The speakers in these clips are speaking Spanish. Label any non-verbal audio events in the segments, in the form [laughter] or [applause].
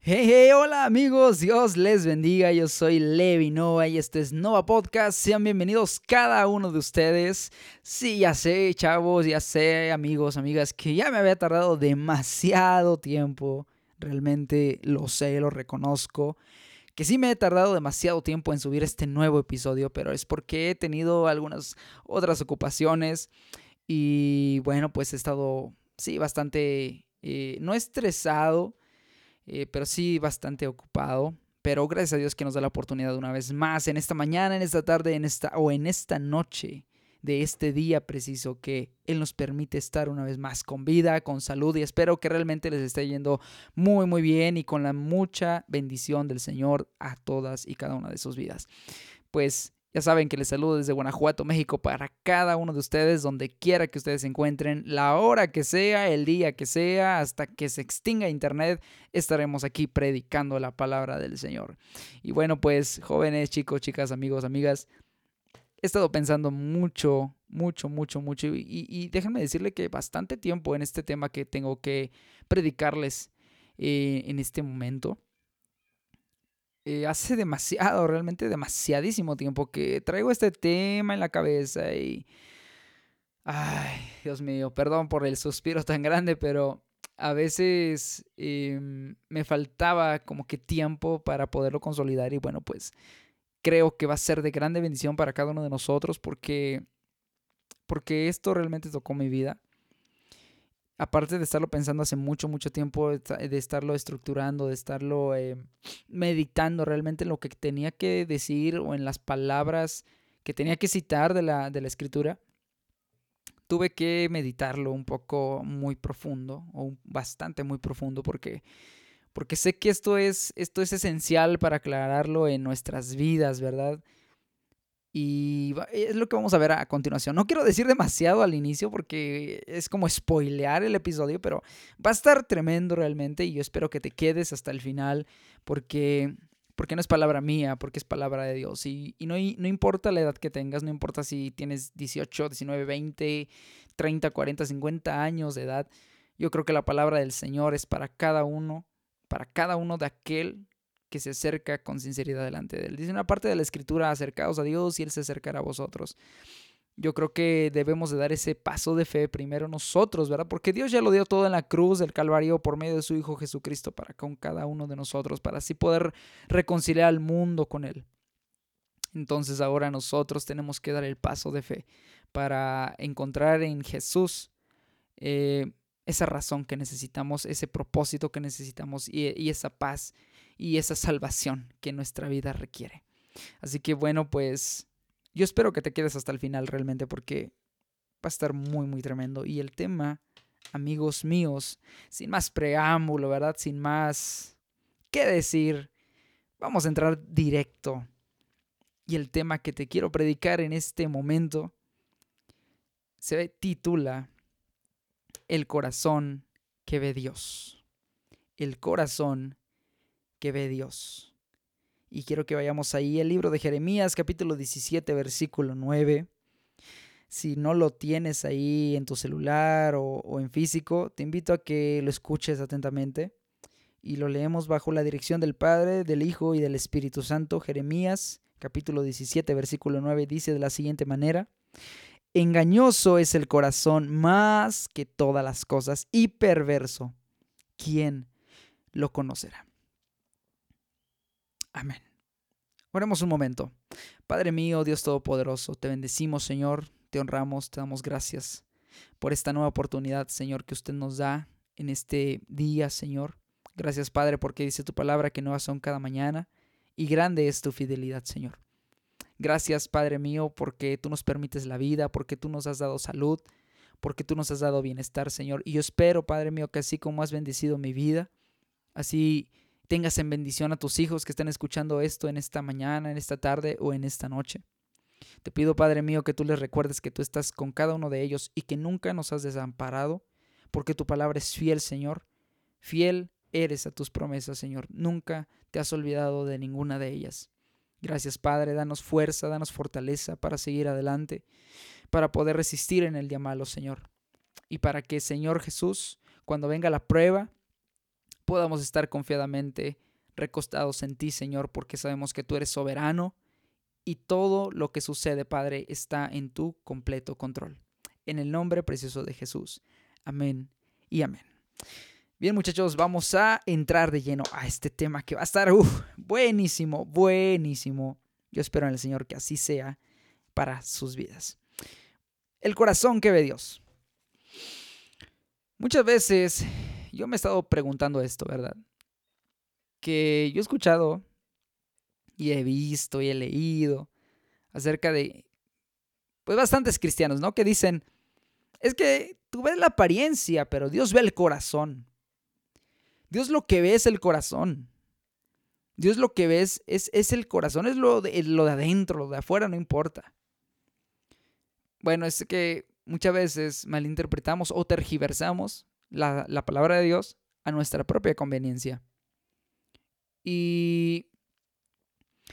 Hey, hey, hola amigos, Dios les bendiga, yo soy Levi Nova y este es Nova Podcast, sean bienvenidos cada uno de ustedes. Sí, ya sé, chavos, ya sé, amigos, amigas, que ya me había tardado demasiado tiempo, realmente lo sé, lo reconozco, que sí me he tardado demasiado tiempo en subir este nuevo episodio, pero es porque he tenido algunas otras ocupaciones y bueno, pues he estado, sí, bastante, eh, no estresado, eh, pero sí bastante ocupado. Pero gracias a Dios que nos da la oportunidad una vez más en esta mañana, en esta tarde, en esta o en esta noche de este día preciso que Él nos permite estar una vez más con vida, con salud y espero que realmente les esté yendo muy muy bien y con la mucha bendición del Señor a todas y cada una de sus vidas. Pues ya saben que les saludo desde Guanajuato, México, para cada uno de ustedes, donde quiera que ustedes se encuentren, la hora que sea, el día que sea, hasta que se extinga Internet, estaremos aquí predicando la palabra del Señor. Y bueno, pues jóvenes, chicos, chicas, amigos, amigas, he estado pensando mucho, mucho, mucho, mucho, y, déjenme decirle que bastante tiempo en este tema que tengo que predicarles eh, en este momento. Eh, hace demasiado, realmente demasiadísimo tiempo que traigo este tema en la cabeza y... Ay, Dios mío, perdón por el suspiro tan grande, pero a veces em, me faltaba como que tiempo para poderlo consolidar y bueno, pues creo que va a ser de grande bendición para cada uno de nosotros porque, porque esto realmente tocó mi vida aparte de estarlo pensando hace mucho, mucho tiempo, de estarlo estructurando, de estarlo eh, meditando realmente en lo que tenía que decir o en las palabras que tenía que citar de la, de la escritura, tuve que meditarlo un poco muy profundo, o bastante muy profundo, porque, porque sé que esto es, esto es esencial para aclararlo en nuestras vidas, ¿verdad? Y es lo que vamos a ver a continuación. No quiero decir demasiado al inicio porque es como spoilear el episodio, pero va a estar tremendo realmente y yo espero que te quedes hasta el final porque, porque no es palabra mía, porque es palabra de Dios. Y, no, no importa la edad que tengas, no importa si tienes 18, 19, 20, 30, 40, 50 años de edad, yo creo que la palabra del Señor es para cada uno, para cada uno de aquel que se acerca con sinceridad delante de Él. Dice una parte de la Escritura, acercaos a Dios y Él se acercará a vosotros. Yo creo que debemos de dar ese paso de fe primero nosotros, ¿verdad? Porque Dios ya lo dio todo en la cruz del Calvario por medio de su Hijo Jesucristo para con cada uno de nosotros, para así poder reconciliar al mundo con Él. Entonces ahora nosotros tenemos que dar el paso de fe para encontrar en Jesús eh, esa razón que necesitamos, ese propósito que necesitamos y, y esa paz y esa salvación que nuestra vida requiere. Así que bueno, pues yo espero que te quedes hasta el final realmente porque va a estar muy, muy tremendo. Y el tema, amigos míos, sin más preámbulo, ¿verdad? Sin más qué decir, vamos a entrar directo. Y el tema que te quiero predicar en este momento se titula El corazón que ve Dios. El corazón que ve Dios. Y quiero que vayamos ahí, el libro de Jeremías, capítulo 17, versículo 9. Si no lo tienes ahí en tu celular o, en físico, te invito a que lo escuches atentamente. Y lo leemos bajo la dirección del Padre, del Hijo y del Espíritu Santo. Jeremías, capítulo 17, versículo 9, dice de la siguiente manera. Engañoso es el corazón más que todas las cosas y perverso. ¿Quién lo conocerá? Amén. Oremos un momento. Padre mío, Dios Todopoderoso, te bendecimos, Señor, te honramos, te damos gracias por esta nueva oportunidad, Señor, que usted nos da en este día, Señor. Gracias, Padre, porque dice tu palabra que nuevas son cada mañana y grande es tu fidelidad, Señor. Gracias, Padre mío, porque tú nos permites la vida, porque tú nos has dado salud, porque tú nos has dado bienestar, Señor. Y yo espero, Padre mío, que así como has bendecido mi vida, así tengas en bendición a tus hijos que están escuchando esto en esta mañana, en esta tarde o en esta noche. Te pido, Padre mío, que tú les recuerdes que tú estás con cada uno de ellos y que nunca nos has desamparado, porque tu palabra es fiel, Señor. Fiel eres a tus promesas, Señor. Nunca te has olvidado de ninguna de ellas. Gracias, Padre. Danos fuerza, danos fortaleza para seguir adelante, para poder resistir en el día malo, Señor. Y para que, Señor Jesús, cuando venga la prueba, podamos estar confiadamente recostados en ti, Señor, porque sabemos que tú eres soberano y todo lo que sucede, Padre, está en tu completo control. En el nombre precioso de Jesús. Amén y amén. Bien muchachos, vamos a entrar de lleno a este tema que va a estar buenísimo, buenísimo. Yo espero en el Señor que así sea para sus vidas. El corazón que ve Dios. Muchas veces yo me he estado preguntando esto, ¿verdad? Que yo he escuchado y he visto y he leído acerca de, pues bastantes cristianos, ¿no? Que dicen, es que tú ves la apariencia, pero Dios ve el corazón. Dios lo que ve es el corazón. Dios lo que ve es, es, el corazón, es lo de, lo de adentro, lo de afuera no importa. Bueno, es que muchas veces malinterpretamos o tergiversamos la, la palabra de Dios a nuestra propia conveniencia. Y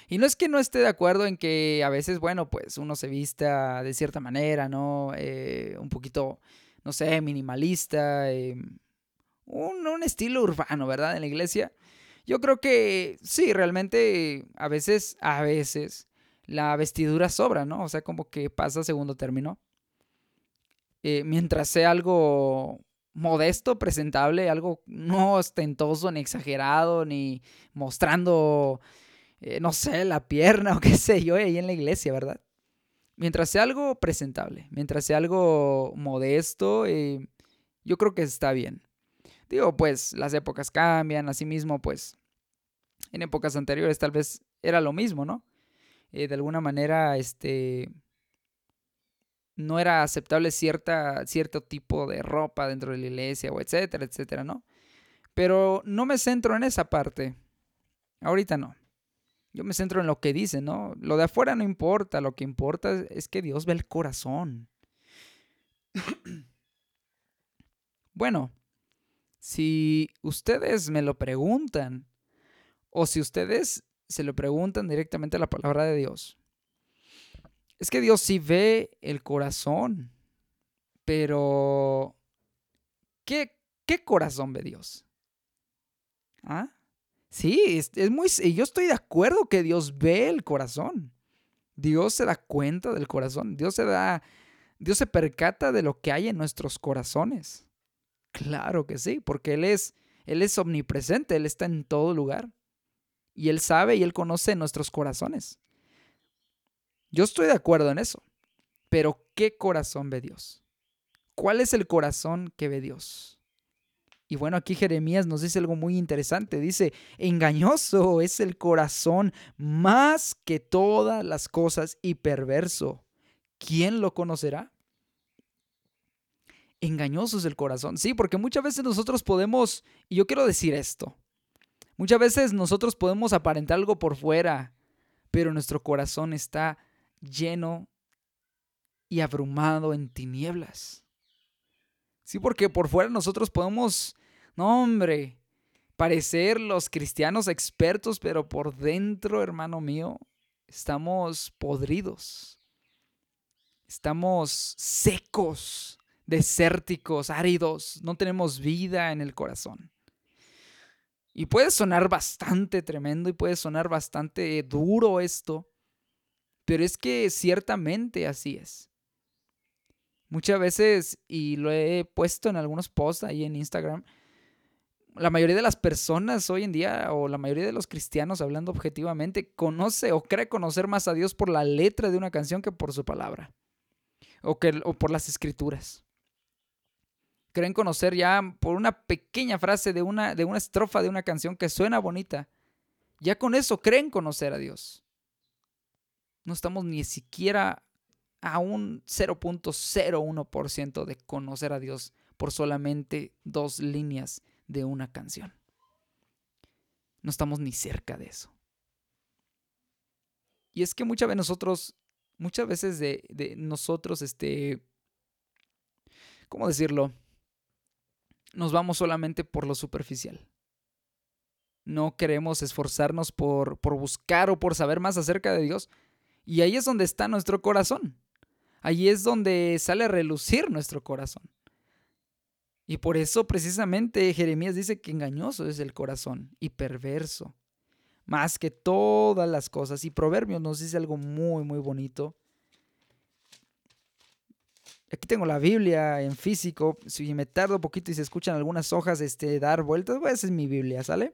y no es que no esté de acuerdo en que a veces, bueno, pues uno se vista de cierta manera, ¿no? Eh, un poquito, no sé, minimalista, eh, un, un, estilo urbano, ¿verdad? En la iglesia. Yo creo que sí, realmente a veces, a veces, la vestidura sobra, ¿no? O sea, como que pasa a segundo término. Eh, mientras sea algo modesto, presentable, algo no ostentoso, ni exagerado, ni mostrando eh, no sé, la pierna o qué sé yo, ahí en la iglesia, ¿verdad? Mientras sea algo presentable, mientras sea algo modesto, eh, yo creo que está bien. Digo, pues las épocas cambian, asimismo, pues en épocas anteriores tal vez era lo mismo, ¿no? Eh, de alguna manera, este, no era aceptable cierta, cierto tipo de ropa dentro de la iglesia o etcétera, etcétera, ¿no? Pero no me centro en esa parte. Ahorita no. Yo me centro en lo que dice, ¿no? Lo de afuera no importa, lo que importa es que Dios ve el corazón. [clears throat] bueno, si ustedes me lo preguntan, o si ustedes se lo preguntan directamente a la palabra de Dios, es que Dios sí ve el corazón, pero ¿qué, qué corazón ve Dios? ¿Ah? Sí, es, muy... Yo estoy de acuerdo que Dios ve el corazón. Dios se da cuenta del corazón. Dios se da... Dios se percata de lo que hay en nuestros corazones. Claro que sí, porque Él es, Él es omnipresente, Él está en todo lugar. Y Él sabe y Él conoce nuestros corazones. Yo estoy de acuerdo en eso. Pero ¿qué corazón ve Dios? ¿Cuál es el corazón que ve Dios? Y bueno, aquí Jeremías nos dice algo muy interesante. Dice, engañoso es el corazón más que todas las cosas y perverso. ¿Quién lo conocerá? Engañoso es el corazón. Sí, porque muchas veces nosotros podemos, y yo quiero decir esto, muchas veces nosotros podemos aparentar algo por fuera, pero nuestro corazón está lleno y abrumado en tinieblas. Sí, porque por fuera nosotros podemos, no hombre, parecer los cristianos expertos, pero por dentro, hermano mío, estamos podridos. Estamos secos, desérticos, áridos, no tenemos vida en el corazón. Y puede sonar bastante tremendo y puede sonar bastante duro esto, pero es que ciertamente así es. Muchas veces, y lo he puesto en algunos posts ahí en Instagram, la mayoría de las personas hoy en día, o la mayoría de los cristianos, hablando objetivamente, conoce o cree conocer más a Dios por la letra de una canción que por su palabra, o, que, o por las escrituras. Creen conocer ya por una pequeña frase de una, de una estrofa de una canción que suena bonita. Ya con eso creen conocer a Dios. No estamos ni siquiera a un 0.01% de conocer a Dios por solamente dos líneas de una canción. No estamos ni cerca de eso. Y es que muchas veces nosotros, muchas veces de, de nosotros, este, ¿cómo decirlo? Nos vamos solamente por lo superficial. No queremos esforzarnos por, por buscar o por saber más acerca de Dios. Y ahí es donde está nuestro corazón. Allí es donde sale a relucir nuestro corazón. Y por eso precisamente Jeremías dice que engañoso es el corazón y perverso, más que todas las cosas. Y Proverbios nos dice algo muy, muy bonito. Aquí tengo la Biblia en físico. Si me tardo un poquito y se escuchan algunas hojas este, dar vueltas, pues es mi Biblia, ¿sale?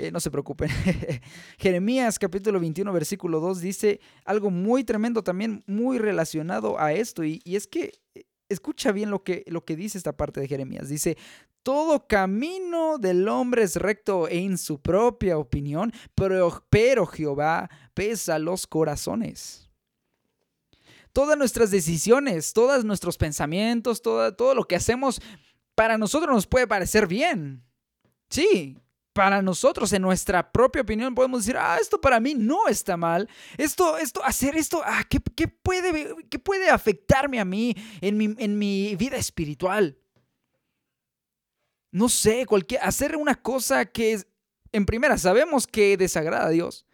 Eh, no se preocupen. [laughs] Jeremías capítulo 21 versículo 2 dice algo muy tremendo también, muy relacionado a esto. Y, es que eh, escucha bien lo que, lo que dice esta parte de Jeremías. Dice, todo camino del hombre es recto en su propia opinión, pero, pero Jehová pesa los corazones. Todas nuestras decisiones, todos nuestros pensamientos, todo lo que hacemos, para nosotros nos puede parecer bien. Sí, para nosotros, en nuestra propia opinión, podemos decir, ah, esto para mí no está mal. Esto, esto, hacer esto, ah, ¿qué, puede, qué puede afectarme a mí en mi, en mi vida espiritual? No sé, cualquier, hacer una cosa que en primera sabemos que desagrada a Dios,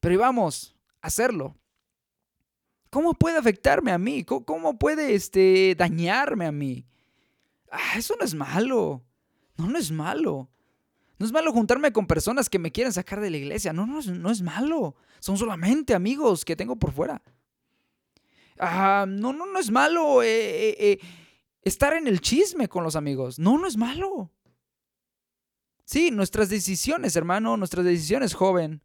pero vamos a hacerlo. ¿Cómo puede afectarme a mí? ¿Cómo, puede este, dañarme a mí? Ah, eso no es malo. No, no es malo. No es malo juntarme con personas que me quieren sacar de la iglesia. No, no, no es malo. Son solamente amigos que tengo por fuera. Ah, no, no, no es malo eh, eh, eh, estar en el chisme con los amigos. No, no es malo. Sí, nuestras decisiones, hermano, nuestras decisiones, joven.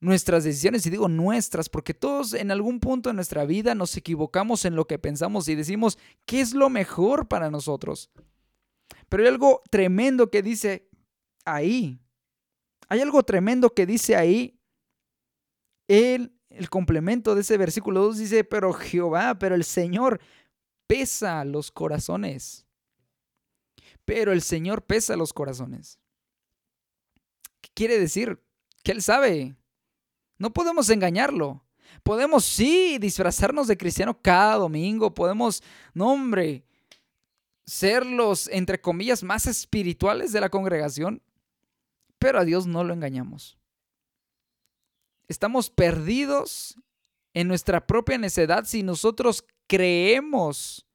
Nuestras decisiones, y digo nuestras, porque todos en algún punto de nuestra vida nos equivocamos en lo que pensamos y decimos qué es lo mejor para nosotros. Pero hay algo tremendo que dice ahí. Hay algo tremendo que dice ahí. El, el complemento de ese versículo 2 dice, pero Jehová, pero el Señor pesa los corazones. Pero el Señor pesa los corazones. ¿Qué quiere decir? Que Él sabe. No podemos engañarlo. Podemos sí disfrazarnos de cristiano cada domingo. Podemos, no hombre, ser los, entre comillas, más espirituales de la congregación pero a Dios no lo engañamos. Estamos perdidos en nuestra propia necedad si nosotros creemos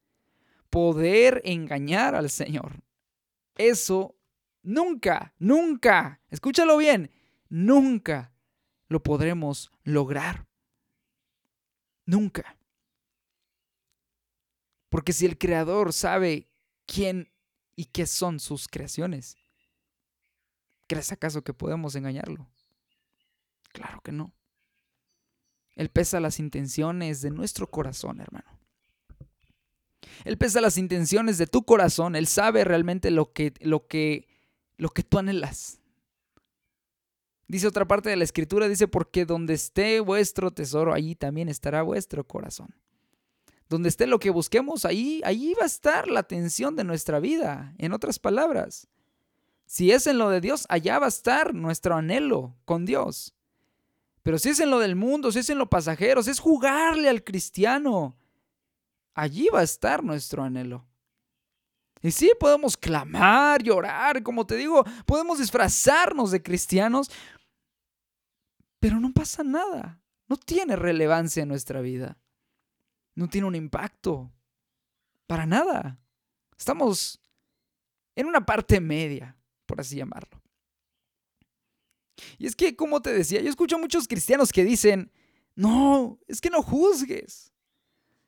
poder engañar al Señor. Eso nunca, nunca, escúchalo bien, nunca lo podremos lograr. Nunca. Porque si el Creador sabe quién y qué son sus creaciones, ¿Crees acaso que podemos engañarlo? Claro que no. Él pesa las intenciones de nuestro corazón, hermano. Él pesa las intenciones de tu corazón. Él sabe realmente lo que, lo que, lo que tú anhelas. Dice otra parte de la escritura, dice, porque donde esté vuestro tesoro, allí también estará vuestro corazón. Donde esté lo que busquemos, ahí, ahí va a estar la atención de nuestra vida. En otras palabras, si es en lo de Dios, allá va a estar nuestro anhelo con Dios. Pero si es en lo del mundo, si es en lo pasajero, si es jugarle al cristiano, allí va a estar nuestro anhelo. Y sí, podemos clamar, llorar, como te digo, podemos disfrazarnos de cristianos, pero no pasa nada. No tiene relevancia en nuestra vida. No tiene un impacto. Para nada. Estamos en una parte media por así llamarlo. Y es que, como te decía, yo escucho a muchos cristianos que dicen, no, es que no juzgues.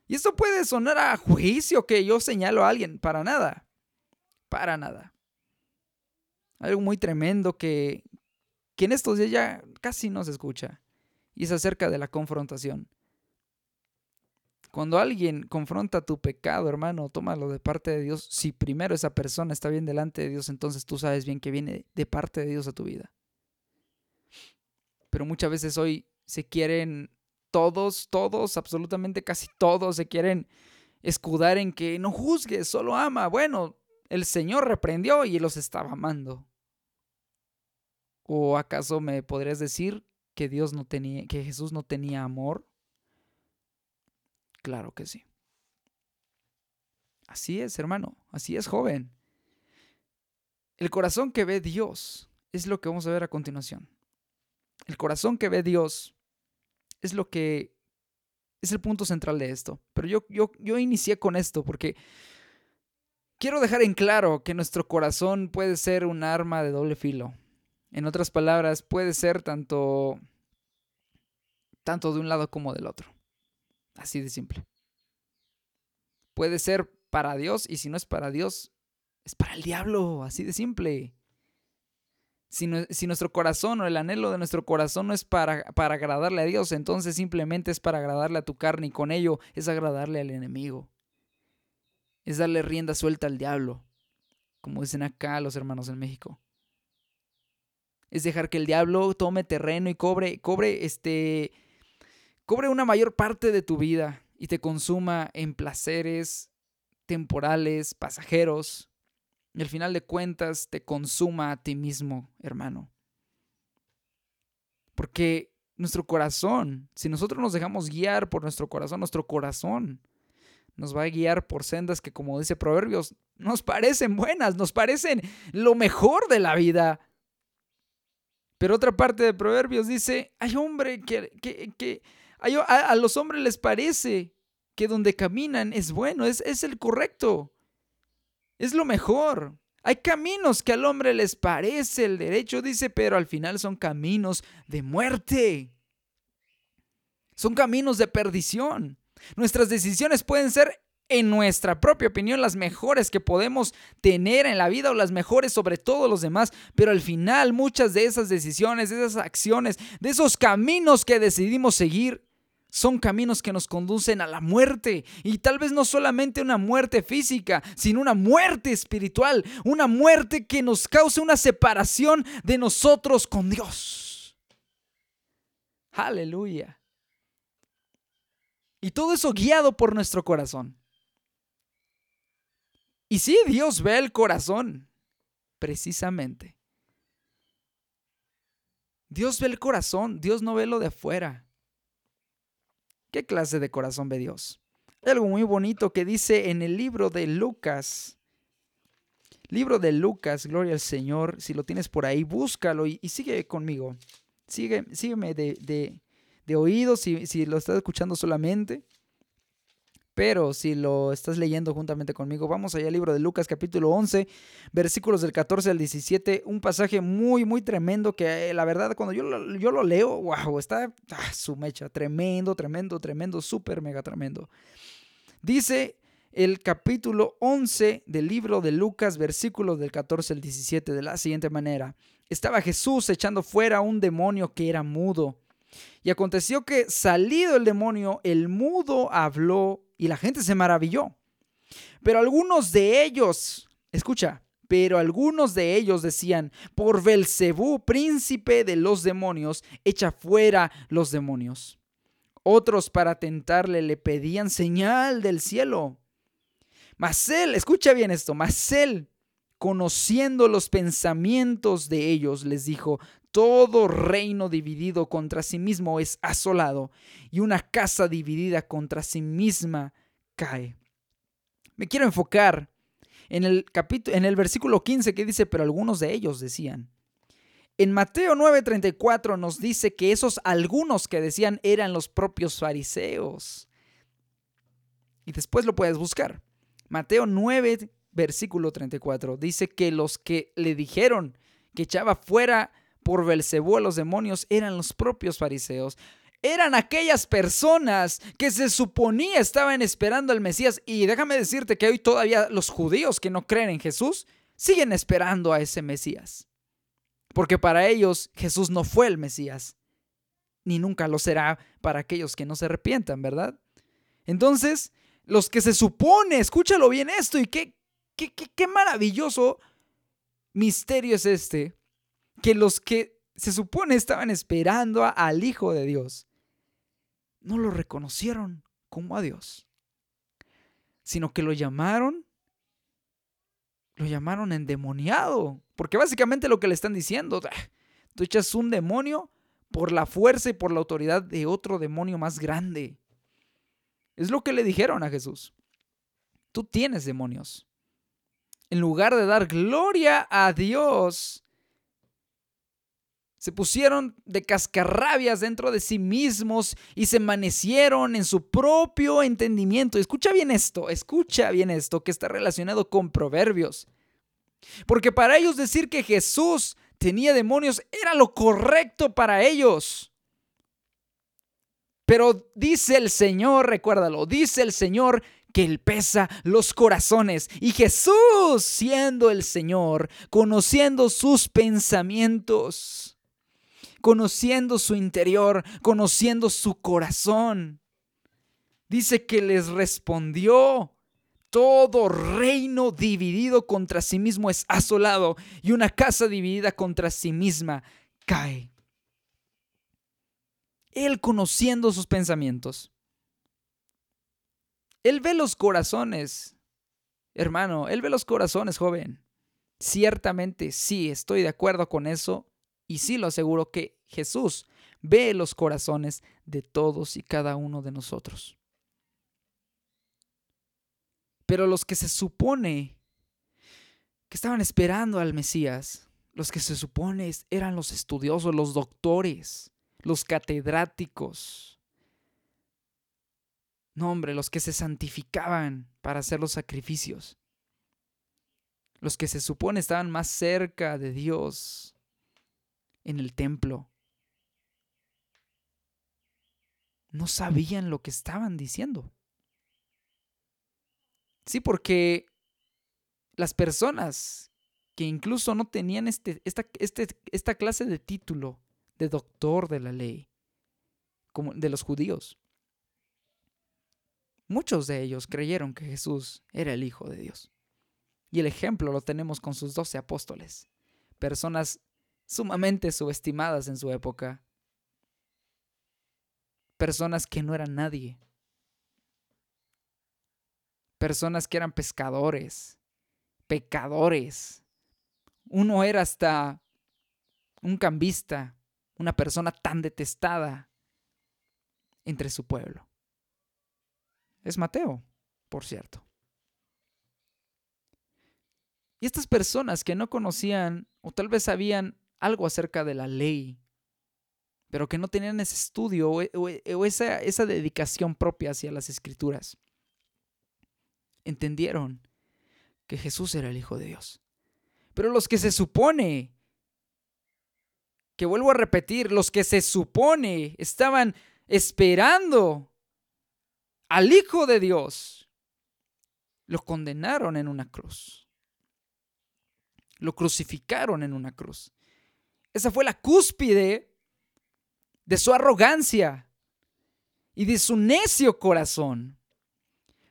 Y esto puede sonar a juicio que yo señalo a alguien, para nada, para nada. Algo muy tremendo que, que en estos días ya casi no se escucha, y es acerca de la confrontación. Cuando alguien confronta tu pecado, hermano, tómalo de parte de Dios. Si primero esa persona está bien delante de Dios, entonces tú sabes bien que viene de parte de Dios a tu vida. Pero muchas veces hoy se quieren todos, todos, absolutamente casi todos se quieren escudar en que no juzgues, solo ama. Bueno, el Señor reprendió y los estaba amando. ¿O acaso me podrías decir que Dios no tenía, que Jesús no tenía amor? Claro que sí. Así es, hermano, así es, joven. El corazón que ve Dios es lo que vamos a ver a continuación. El corazón que ve Dios es lo que es el punto central de esto. Pero yo, yo, yo inicié con esto porque quiero dejar en claro que nuestro corazón puede ser un arma de doble filo. En otras palabras, puede ser tanto tanto de un lado como del otro. Así de simple. Puede ser para Dios y si no es para Dios, es para el diablo, así de simple. Si, nuestro corazón o el anhelo de nuestro corazón no es para, para agradarle a Dios, entonces simplemente es para agradarle a tu carne y con ello es agradarle al enemigo. Es darle rienda suelta al diablo, como dicen acá los hermanos en México. Es dejar que el diablo tome terreno y cobre, cobre este, cobre una mayor parte de tu vida y te consuma en placeres temporales, pasajeros, y al final de cuentas te consuma a ti mismo, hermano. Porque nuestro corazón, si nosotros nos dejamos guiar por nuestro corazón, nuestro corazón nos va a guiar por sendas que, como dice Proverbios, nos parecen buenas, nos parecen lo mejor de la vida. Pero otra parte de Proverbios dice, hay hombre que, que, a, los hombres les parece que donde caminan es bueno, es, es el correcto. Es lo mejor. Hay caminos que al hombre les parece el derecho, dice, pero al final son caminos de muerte. Son caminos de perdición. Nuestras decisiones pueden ser, en nuestra propia opinión, las mejores que podemos tener en la vida o las mejores sobre todos los demás, pero al final muchas de esas decisiones, de esas acciones, de esos caminos que decidimos seguir, son caminos que nos conducen a la muerte. Y tal vez no solamente una muerte física, sino una muerte espiritual. Una muerte que nos cause una separación de nosotros con Dios. Aleluya. Y todo eso guiado por nuestro corazón. Y sí, Dios ve el corazón, precisamente. Dios ve el corazón, Dios no ve lo de afuera. ¿Qué clase de corazón ve Dios? Hay algo muy bonito que dice en el libro de Lucas. Libro de Lucas, gloria al Señor. Si lo tienes por ahí, búscalo y, sigue conmigo. Sigue, sígueme de, de, de oído si, si lo estás escuchando solamente. Pero si lo estás leyendo juntamente conmigo, vamos allá al libro de Lucas capítulo 11, versículos del 14 al 17, un pasaje muy, muy tremendo que eh, la verdad cuando yo lo, yo lo leo, wow, está ah, su mecha, tremendo, tremendo, tremendo, súper mega tremendo. Dice el capítulo 11 del libro de Lucas, versículos del 14 al 17, de la siguiente manera. Estaba Jesús echando fuera un demonio que era mudo. Y aconteció que salido el demonio, el mudo habló y la gente se maravilló. Pero algunos de ellos, escucha, pero algunos de ellos decían, por Belcebú, príncipe de los demonios, echa fuera los demonios. Otros para tentarle le pedían señal del cielo. Mas él, escucha bien esto, mas conociendo los pensamientos de ellos, les dijo, todo reino dividido contra sí mismo es asolado, y una casa dividida contra sí misma cae. Me quiero enfocar en el capítulo en el versículo 15 que dice, pero algunos de ellos decían. En Mateo 9:34 nos dice que esos algunos que decían eran los propios fariseos. Y después lo puedes buscar. Mateo 9 versículo 34 dice que los que le dijeron que echaba fuera por Belcebú a los demonios eran los propios fariseos. Eran aquellas personas que se suponía estaban esperando al Mesías. Y déjame decirte que hoy todavía los judíos que no creen en Jesús siguen esperando a ese Mesías. Porque para ellos Jesús no fue el Mesías. Ni nunca lo será para aquellos que no se arrepientan, ¿verdad? Entonces, los que se supone, escúchalo bien esto y qué, qué, qué, qué maravilloso misterio es este, que los que se supone estaban esperando al Hijo de Dios, no lo reconocieron como a Dios, sino que lo llamaron, lo llamaron endemoniado, porque básicamente lo que le están diciendo, ah, tú echas un demonio por la fuerza y por la autoridad de otro demonio más grande. Es lo que le dijeron a Jesús. Tú tienes demonios. En lugar de dar gloria a Dios, Se pusieron de cascarrabias dentro de sí mismos y se envanecieron en su propio entendimiento. Escucha bien esto, escucha bien esto que está relacionado con proverbios. Porque para ellos decir que Jesús tenía demonios era lo correcto para ellos. Pero dice el Señor, recuérdalo, dice el Señor que Él pesa los corazones. Y Jesús, siendo el Señor, conociendo sus pensamientos, conociendo su interior, conociendo su corazón, dice que les respondió. Todo reino dividido contra sí mismo es asolado y una casa dividida contra sí misma cae. Él conociendo sus pensamientos. Él ve los corazones. Hermano, Él ve los corazones, joven. Ciertamente, sí, estoy de acuerdo con eso y sí lo aseguro que Jesús ve los corazones de todos y cada uno de nosotros. Pero los que se supone que estaban esperando al Mesías, los que se supone eran los estudiosos, los doctores, los catedráticos. No, hombre, los que se santificaban para hacer los sacrificios. Los que se supone estaban más cerca de Dios en el templo. No sabían lo que estaban diciendo. Sí, porque las personas que incluso no tenían este, esta, este, esta clase de título de doctor de la ley, como de los judíos, muchos de ellos creyeron que Jesús era el Hijo de Dios. Y el ejemplo lo tenemos con sus doce apóstoles, personas sumamente subestimadas en su época, personas que no eran nadie, personas que eran pescadores, pecadores. Uno era hasta un cambista, una persona tan detestada entre su pueblo. Es Mateo, por cierto. Y estas personas que no conocían o tal vez sabían algo acerca de la ley, pero que no tenían ese estudio o, esa, esa dedicación propia hacia las escrituras, entendieron que Jesús era el Hijo de Dios. Pero los que se supone, que vuelvo a repetir, los que se supone estaban esperando al Hijo de Dios, lo condenaron en una cruz. Lo crucificaron en una cruz. Esa fue la cúspide de su arrogancia y de su necio corazón.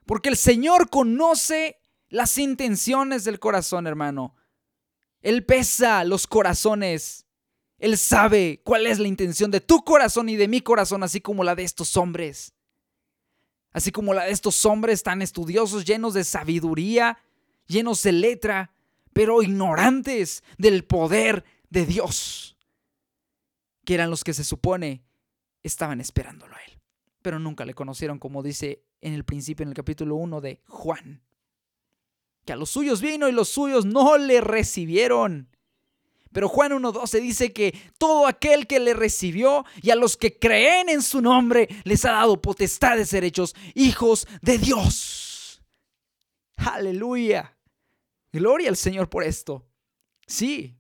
Porque el Señor conoce las intenciones del corazón, hermano. Él pesa los corazones. Él sabe cuál es la intención de tu corazón y de mi corazón, así como la de estos hombres. Así como la de estos hombres tan estudiosos, llenos de sabiduría, llenos de letra, pero ignorantes del poder de Dios, que eran los que se supone estaban esperándolo a Él, pero nunca le conocieron, como dice en el principio, en el capítulo 1 de Juan, que a los suyos vino y los suyos no le recibieron. Pero Juan 1.12 dice que todo aquel que le recibió y a los que creen en su nombre les ha dado potestad de ser hechos hijos de Dios. Aleluya. Gloria al Señor por esto. Sí.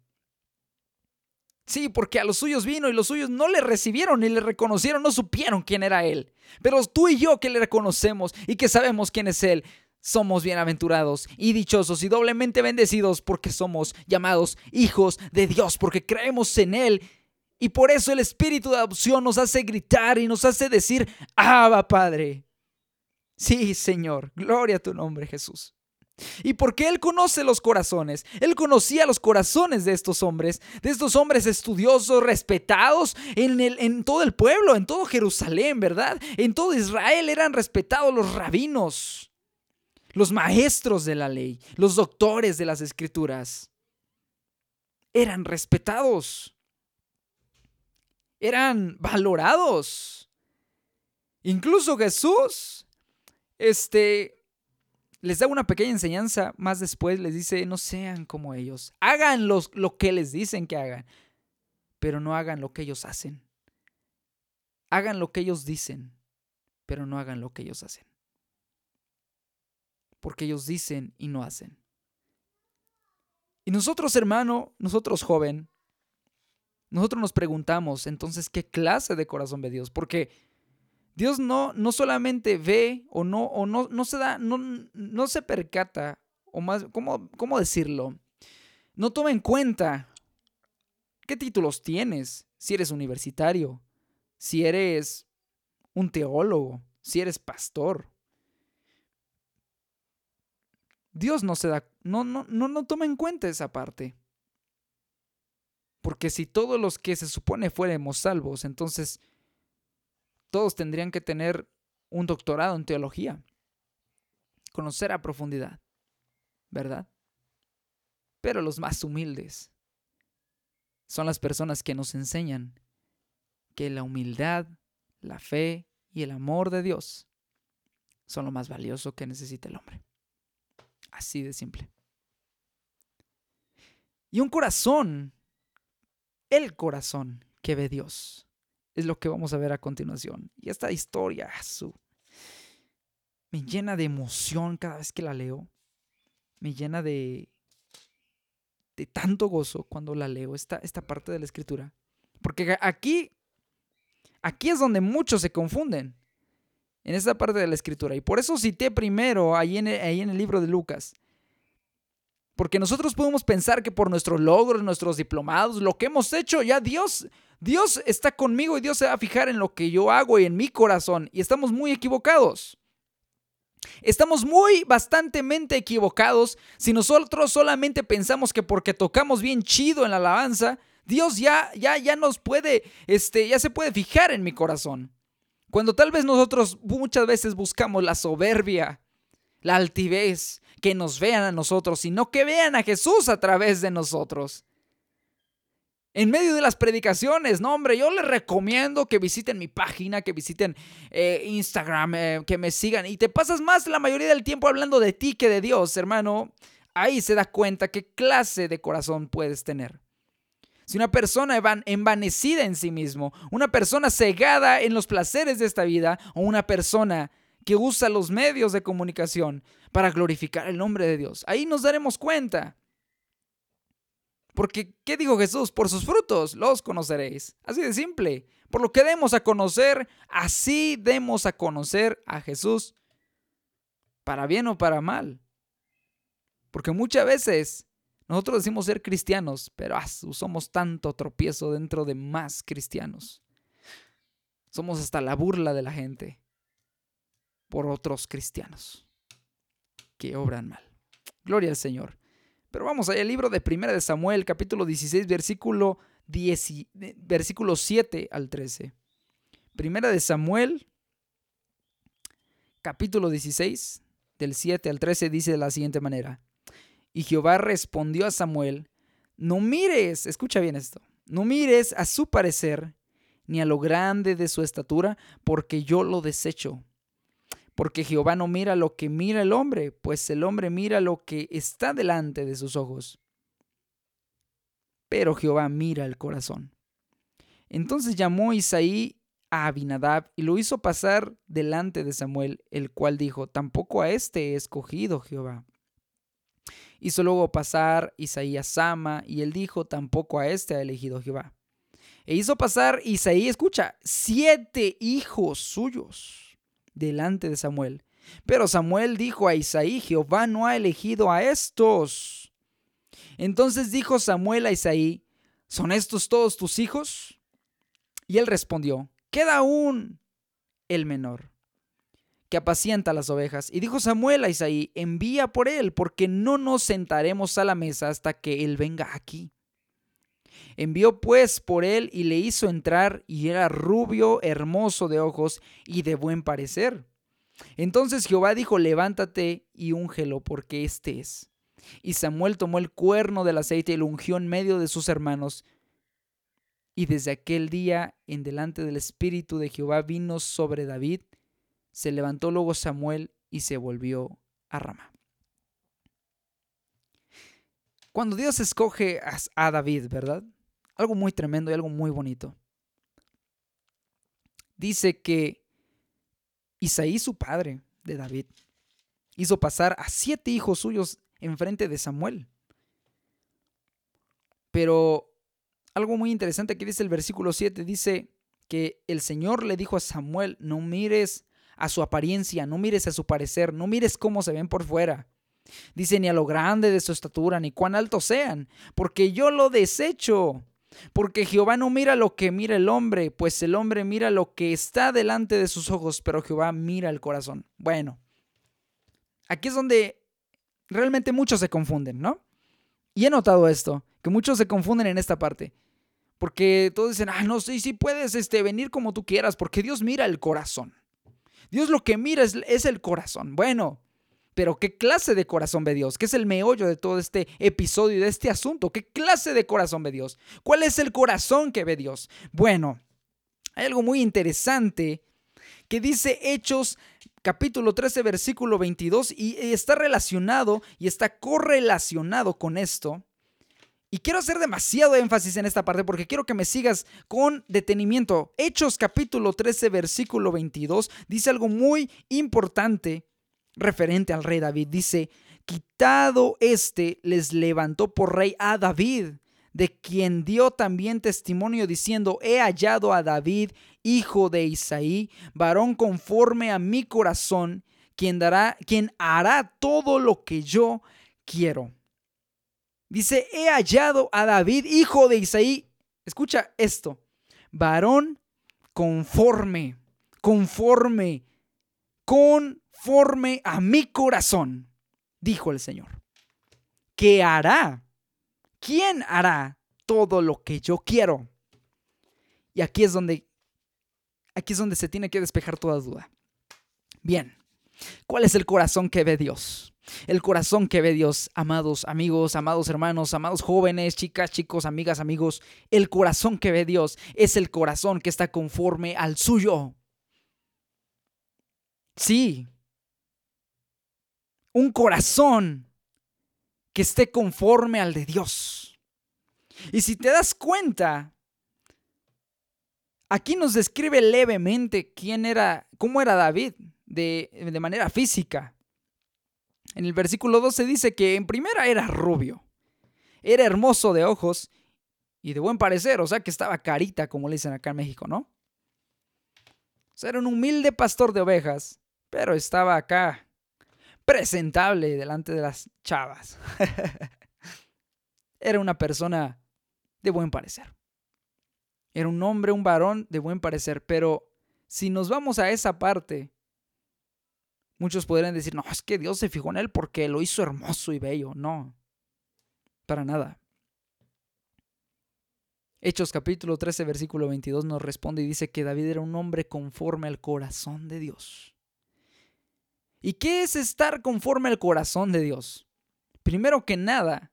Sí, porque a los suyos vino y los suyos no le recibieron ni le reconocieron, no supieron quién era Él. Pero tú y yo que le reconocemos y que sabemos quién es Él, somos bienaventurados y dichosos y doblemente bendecidos porque somos llamados hijos de Dios, porque creemos en Él. Y por eso el espíritu de adopción nos hace gritar y nos hace decir, Abba Padre. Sí, Señor, gloria a tu nombre, Jesús. Y porque Él conoce los corazones, Él conocía los corazones de estos hombres, de estos hombres estudiosos, respetados en, el, en todo el pueblo, en todo Jerusalén, ¿verdad? En todo Israel eran respetados los rabinos, los maestros de la ley, los doctores de las escrituras. Eran respetados, eran valorados. Incluso Jesús, este, les da una pequeña enseñanza más después, les dice, no sean como ellos, hagan lo que les dicen que hagan, pero no hagan lo que ellos hacen. Hagan lo que ellos dicen, pero no hagan lo que ellos hacen. Porque ellos dicen y no hacen. Y nosotros, hermano, nosotros joven, nosotros nos preguntamos entonces qué clase de corazón ve Dios, porque Dios no, no solamente ve o no, o no, no se da, no, no se percata, o más, ¿cómo, ¿cómo decirlo? No toma en cuenta qué títulos tienes, si eres universitario, si eres un teólogo, si eres pastor. Dios no se da, no, no, no, no toma en cuenta esa parte. Porque si todos los que se supone fuéramos salvos, entonces todos tendrían que tener un doctorado en teología, conocer a profundidad, ¿verdad? Pero los más humildes son las personas que nos enseñan que la humildad, la fe y el amor de Dios son lo más valioso que necesita el hombre. Así de simple. Y un corazón, el corazón que ve Dios, es lo que vamos a ver a continuación. Y esta historia su, me llena de emoción cada vez que la leo. Me llena de, de tanto gozo cuando la leo, esta, esta parte de la escritura. Porque aquí, aquí es donde muchos se confunden. En esta parte de la escritura. Y por eso cité primero ahí en ahí en el libro de Lucas. Porque nosotros podemos pensar que por nuestros logros, nuestros diplomados, lo que hemos hecho, ya Dios, Dios está conmigo y Dios se va a fijar en lo que yo hago y en mi corazón. Y estamos muy equivocados. Estamos muy bastantemente equivocados si nosotros solamente pensamos que porque tocamos bien chido en la alabanza, Dios ya ya ya nos puede este ya se puede fijar en mi corazón. Cuando tal vez nosotros muchas veces buscamos la soberbia, la altivez, que nos vean a nosotros, sino que vean a Jesús a través de nosotros. En medio de las predicaciones, no hombre, yo les recomiendo que visiten mi página, que visiten eh, Instagram, eh, que me sigan. Y te pasas más la mayoría del tiempo hablando de ti que de Dios, hermano. Ahí se da cuenta qué clase de corazón puedes tener. Si una persona envanecida en sí mismo, una persona cegada en los placeres de esta vida, o una persona que usa los medios de comunicación para glorificar el nombre de Dios. Ahí nos daremos cuenta. Porque, ¿qué dijo Jesús? Por sus frutos los conoceréis. Así de simple. Por lo que demos a conocer, así demos a conocer a Jesús. Para bien o para mal. Porque muchas veces nosotros decimos ser cristianos, pero ah, somos tanto tropiezo dentro de más cristianos. Somos hasta la burla de la gente por otros cristianos que obran mal. Gloria al Señor. Pero vamos allá al libro de Primera de Samuel, capítulo 16, versículo, 10, versículo 7 al 13. Primera de Samuel, capítulo 16, del 7 al 13, dice de la siguiente manera. Y Jehová respondió a Samuel, no mires, escucha bien esto, no mires a su parecer, ni a lo grande de su estatura, porque yo lo desecho porque Jehová no mira lo que mira el hombre, pues el hombre mira lo que está delante de sus ojos. Pero Jehová mira el corazón. Entonces llamó Isaí a Abinadab y lo hizo pasar delante de Samuel, el cual dijo, tampoco a este he escogido Jehová. Hizo luego pasar Isaí a Sama, y él dijo, tampoco a este ha elegido Jehová. E hizo pasar Isaí, escucha, siete hijos suyos delante de Samuel. Pero Samuel dijo a Isaí, Jehová no ha elegido a estos. Entonces dijo Samuel a Isaí, ¿son estos todos tus hijos? Y él respondió, queda aún el menor, que apacienta las ovejas. Y dijo Samuel a Isaí, envía por él, porque no nos sentaremos a la mesa hasta que él venga aquí. Envió pues por él y le hizo entrar y era rubio, hermoso de ojos y de buen parecer. Entonces Jehová dijo, levántate y úngelo porque éste es. Y Samuel tomó el cuerno del aceite y lo ungió en medio de sus hermanos. Y desde aquel día en delante del Espíritu de Jehová vino sobre David. Se levantó luego Samuel y se volvió a Ramá. Cuando Dios escoge a David, ¿verdad? algo muy tremendo y algo muy bonito. Dice que Isaí, su padre de David, hizo pasar a siete hijos suyos enfrente de Samuel. Pero algo muy interesante que dice el versículo 7, dice que el Señor le dijo a Samuel, no mires a su apariencia, no mires a su parecer, no mires cómo se ven por fuera. Dice ni a lo grande de su estatura, ni cuán altos sean, porque yo lo desecho. Porque Jehová no mira lo que mira el hombre, pues el hombre mira lo que está delante de sus ojos, pero Jehová mira el corazón. Bueno, aquí es donde realmente muchos se confunden, ¿no? Y he notado esto, que muchos se confunden en esta parte. Porque todos dicen, ah, no, sí, sí puedes este, venir como tú quieras, porque Dios mira el corazón. Dios lo que mira es, es el corazón. Bueno, pero ¿qué clase de corazón ve Dios? ¿Qué es el meollo de todo este episodio y de este asunto? ¿Qué clase de corazón ve Dios? ¿Cuál es el corazón que ve Dios? Bueno, hay algo muy interesante que dice Hechos capítulo 13 versículo 22 y está relacionado y está correlacionado con esto. Y quiero hacer demasiado énfasis en esta parte porque quiero que me sigas con detenimiento. Hechos capítulo 13 versículo 22 dice algo muy importante referente al rey David. Dice, quitado este les levantó por rey a David, de quien dio también testimonio diciendo, he hallado a David, hijo de Isaí, varón conforme a mi corazón, quien, dará, quien hará todo lo que yo quiero. Dice, he hallado a David, hijo de Isaí. Escucha esto. Varón conforme, conforme, conforme a mi corazón, dijo el Señor. ¿Qué hará? ¿Quién hará todo lo que yo quiero? Y aquí es donde aquí es donde se tiene que despejar toda duda. Bien. ¿Cuál es el corazón que ve Dios? El corazón que ve Dios, amados amigos, amados hermanos, amados jóvenes, chicas, chicos, amigas, amigos. El corazón que ve Dios es el corazón que está conforme al suyo. Sí. Un corazón que esté conforme al de Dios. Y si te das cuenta, aquí nos describe levemente quién era, cómo era David de, de manera física. En el versículo 12 dice que en primera era rubio, era hermoso de ojos y de buen parecer, o sea que estaba carita, como le dicen acá en México, ¿no? O sea, era un humilde pastor de ovejas, pero estaba acá presentable delante de las chavas. [laughs] era una persona de buen parecer. Era un hombre, un varón de buen parecer, pero si nos vamos a esa parte, Muchos podrían decir, no, es que Dios se fijó en él porque lo hizo hermoso y bello. No, para nada. Hechos capítulo 13, versículo 22 nos responde y dice que David era un hombre conforme al corazón de Dios. ¿Y qué es estar conforme al corazón de Dios? Primero que nada,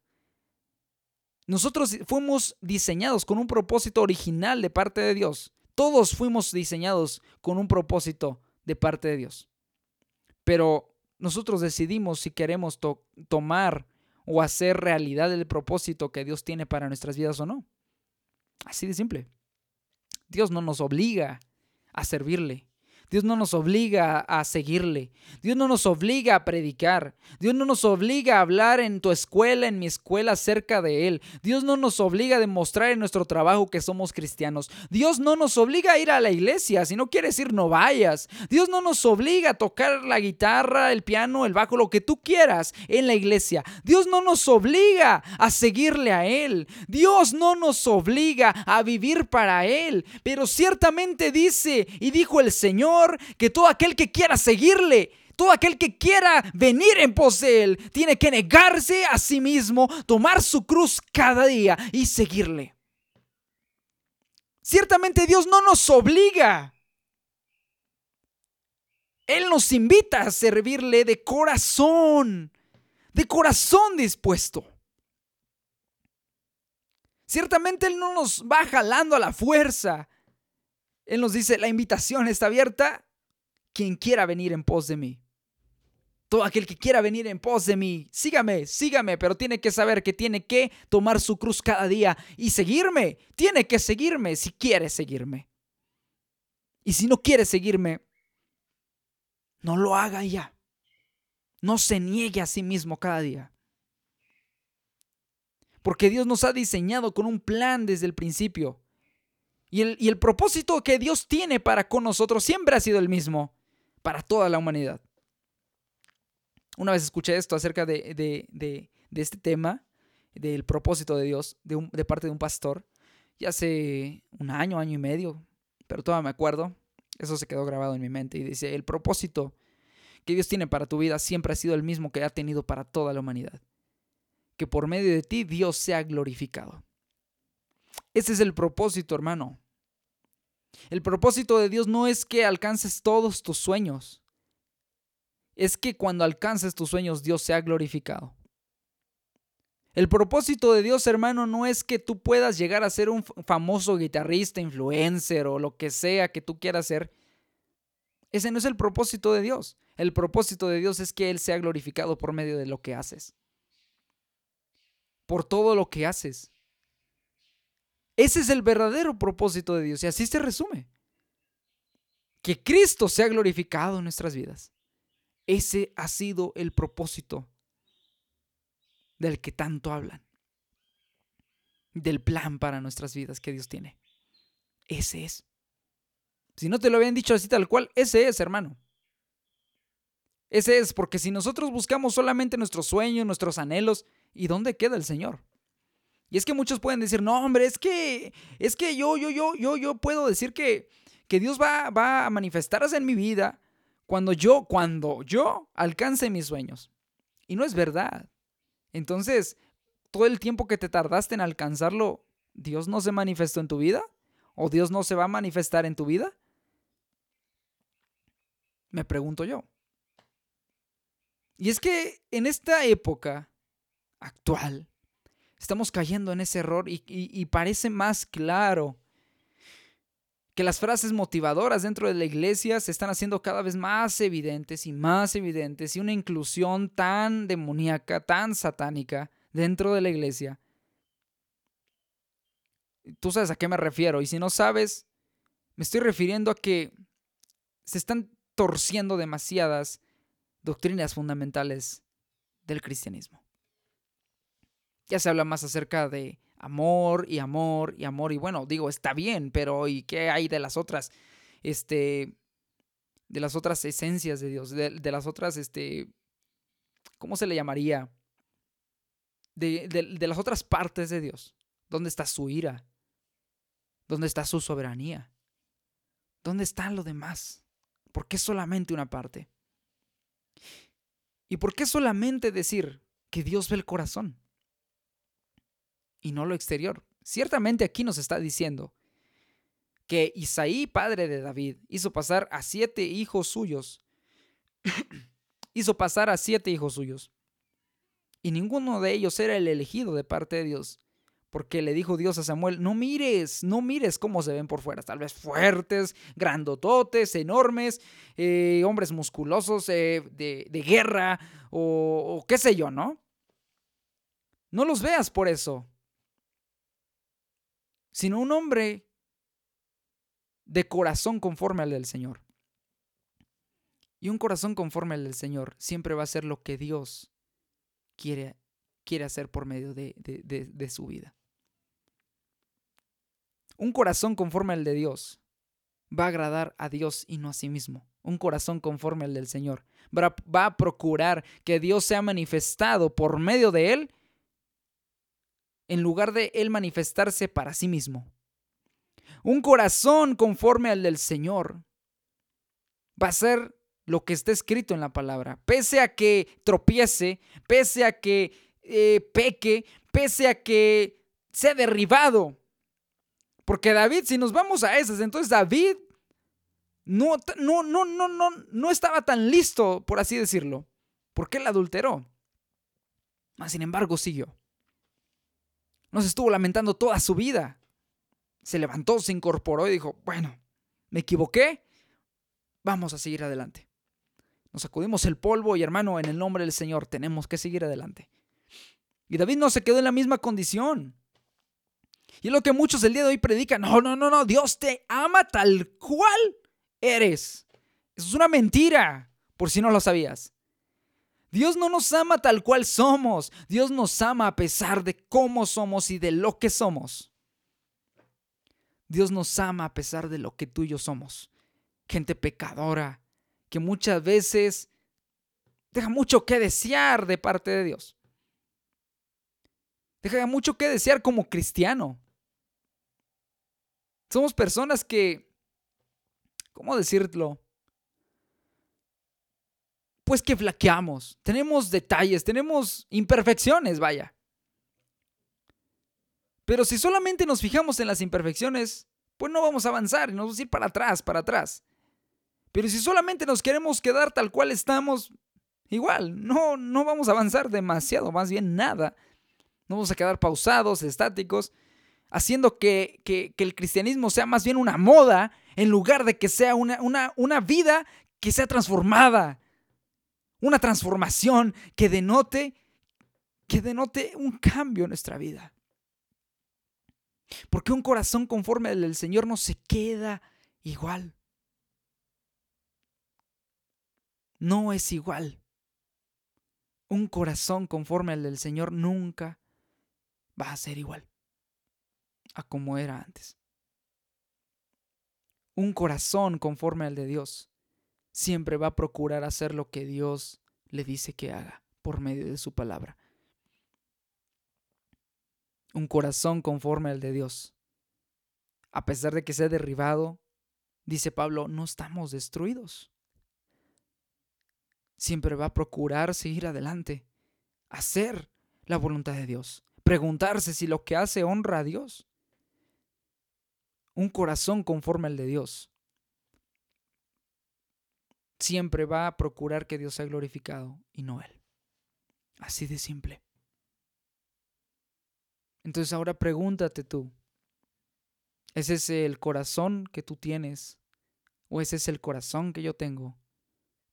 nosotros fuimos diseñados con un propósito original de parte de Dios. Todos fuimos diseñados con un propósito de parte de Dios. Pero nosotros decidimos si queremos tomar o hacer realidad el propósito que Dios tiene para nuestras vidas o no. Así de simple. Dios no nos obliga a servirle. Dios no nos obliga a seguirle. Dios no nos obliga a predicar. Dios no nos obliga a hablar en tu escuela, en mi escuela, acerca de Él. Dios no nos obliga a demostrar en nuestro trabajo que somos cristianos. Dios no nos obliga a ir a la iglesia. Si no quieres ir, no vayas. Dios no nos obliga a tocar la guitarra, el piano, el bajo, lo que tú quieras en la iglesia. Dios no nos obliga a seguirle a Él. Dios no nos obliga a vivir para Él. Pero ciertamente dice y dijo el Señor que todo aquel que quiera seguirle, todo aquel que quiera venir en pos él, tiene que negarse a sí mismo, tomar su cruz cada día y seguirle. Ciertamente Dios no nos obliga. Él nos invita a servirle de corazón, de corazón dispuesto. Ciertamente Él no nos va jalando a la fuerza, él nos dice, la invitación está abierta, quien quiera venir en pos de mí. Todo aquel que quiera venir en pos de mí, sígame, sígame, pero tiene que saber que tiene que tomar su cruz cada día y seguirme. Tiene que seguirme si quiere seguirme. Y si no quiere seguirme, no lo haga ya. No se niegue a sí mismo cada día. Porque Dios nos ha diseñado con un plan desde el principio. Y el, y el propósito que Dios tiene para con nosotros siempre ha sido el mismo, para toda la humanidad. Una vez escuché esto acerca de, este tema, del propósito de Dios, de, de parte de un pastor, ya hace un año, año y medio, pero todavía me acuerdo, eso se quedó grabado en mi mente y dice, el propósito que Dios tiene para tu vida siempre ha sido el mismo que ha tenido para toda la humanidad. Que por medio de ti Dios sea glorificado. Ese es el propósito, hermano. El propósito de Dios no es que alcances todos tus sueños es que cuando alcances tus sueños Dios sea glorificado. El propósito de Dios, hermano, no es que tú puedas llegar a ser un famoso guitarrista, influencer o lo que sea que tú quieras ser. Ese no es el propósito de Dios. El propósito de Dios es que Él sea glorificado por medio de lo que haces. Por todo lo que haces. Ese es el verdadero propósito de Dios y así se resume. Que Cristo sea glorificado en nuestras vidas. Ese ha sido el propósito del que tanto hablan. Del plan para nuestras vidas que Dios tiene. Ese es. Si no te lo habían dicho así tal cual, ese es, hermano. Ese es, porque si nosotros buscamos solamente nuestros sueños, nuestros anhelos, ¿y dónde queda el Señor? Y es que muchos pueden decir, no, hombre, es que, es que yo, yo, yo, yo, yo puedo decir que, que Dios va, va a manifestarse en mi vida cuando yo, cuando yo alcance mis sueños. Y no es verdad. Entonces, todo el tiempo que te tardaste en alcanzarlo, ¿Dios no se manifestó en tu vida? ¿O Dios no se va a manifestar en tu vida? Me pregunto yo. Y es que en esta época actual, estamos cayendo en ese error y, parece más claro que las frases motivadoras dentro de la iglesia se están haciendo cada vez más evidentes y más evidentes y una inclusión tan demoníaca, tan satánica dentro de la iglesia. Tú sabes a qué me refiero y si no sabes, me estoy refiriendo a que se están torciendo demasiadas doctrinas fundamentales del cristianismo. Ya se habla más acerca de amor y amor y amor. Y bueno, digo, está bien, pero ¿y qué hay de las otras? Este. De las otras esencias de Dios, de, las otras, este. ¿Cómo se le llamaría? De, de, las otras partes de Dios. ¿Dónde está su ira? ¿Dónde está su soberanía? ¿Dónde está lo demás? ¿Por qué solamente una parte? ¿Y por qué solamente decir que Dios ve el corazón? Y no lo exterior. Ciertamente aquí nos está diciendo que Isaí, padre de David, hizo pasar a siete hijos suyos. [coughs] hizo pasar a siete hijos suyos. Y ninguno de ellos era el elegido de parte de Dios. Porque le dijo Dios a Samuel, no mires, no mires cómo se ven por fuera. Tal vez fuertes, grandototes, enormes, eh, hombres musculosos eh, de, guerra o qué sé yo, ¿no? No los veas por eso sino un hombre de corazón conforme al del Señor. Y un corazón conforme al del Señor siempre va a ser lo que Dios quiere, quiere hacer por medio de, de su vida. Un corazón conforme al de Dios va a agradar a Dios y no a sí mismo. Un corazón conforme al del Señor va a procurar que Dios sea manifestado por medio de él en lugar de él manifestarse para sí mismo. Un corazón conforme al del Señor va a ser lo que está escrito en la palabra. Pese a que tropiece, pese a que eh, peque, pese a que sea derribado. Porque David, si nos vamos a esas, entonces David no, no, no, no, no, no estaba tan listo, por así decirlo. Porque él adulteró. Mas, sin embargo, siguió. No se estuvo lamentando toda su vida. Se levantó, se incorporó y dijo, bueno, me equivoqué, vamos a seguir adelante. Nos sacudimos el polvo y hermano, en el nombre del Señor tenemos que seguir adelante. Y David no se quedó en la misma condición. Y es lo que muchos el día de hoy predican. No, no, no, no. Dios te ama tal cual eres. Eso es una mentira, por si no lo sabías. Dios no nos ama tal cual somos. Dios nos ama a pesar de cómo somos y de lo que somos. Dios nos ama a pesar de lo que tú y yo somos. Gente pecadora, que muchas veces deja mucho que desear de parte de Dios. Deja mucho que desear como cristiano. Somos personas que, ¿cómo decirlo? Pues que flaqueamos, tenemos detalles, tenemos imperfecciones, vaya. Pero si solamente nos fijamos en las imperfecciones, pues no vamos a avanzar y nos vamos a ir para atrás, para atrás. Pero si solamente nos queremos quedar tal cual estamos, igual, no, no vamos a avanzar demasiado, más bien nada. No vamos a quedar pausados, estáticos, haciendo que, el cristianismo sea más bien una moda en lugar de que sea una, una, una vida que sea transformada. Una transformación que denote, que denote un cambio en nuestra vida. Porque un corazón conforme al del Señor no se queda igual. No es igual. Un corazón conforme al del Señor nunca va a ser igual a como era antes. Un corazón conforme al de Dios siempre va a procurar hacer lo que Dios le dice que haga por medio de su palabra un corazón conforme al de Dios. A pesar de que sea derribado, dice Pablo, no estamos destruidos. Siempre va a procurar seguir adelante, hacer la voluntad de Dios, preguntarse si lo que hace honra a Dios. Un corazón conforme al de Dios siempre va a procurar que Dios sea glorificado y no Él. Así de simple. Entonces ahora pregúntate tú, ¿es ese el corazón que tú tienes? ¿O ese es el corazón que yo tengo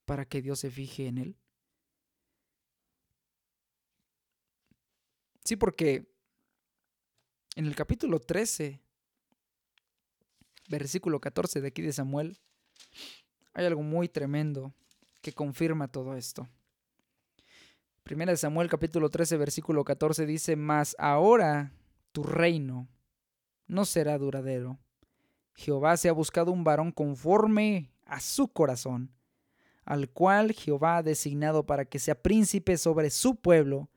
para que Dios se fije en él? Sí, porque en el capítulo 13, versículo 14 de aquí de Samuel, hay algo muy tremendo que confirma todo esto. Primera de Samuel capítulo 13 versículo 14 dice, Mas ahora tu reino no será duradero. Jehová se ha buscado un varón conforme a su corazón, al cual Jehová ha designado para que sea príncipe sobre su pueblo,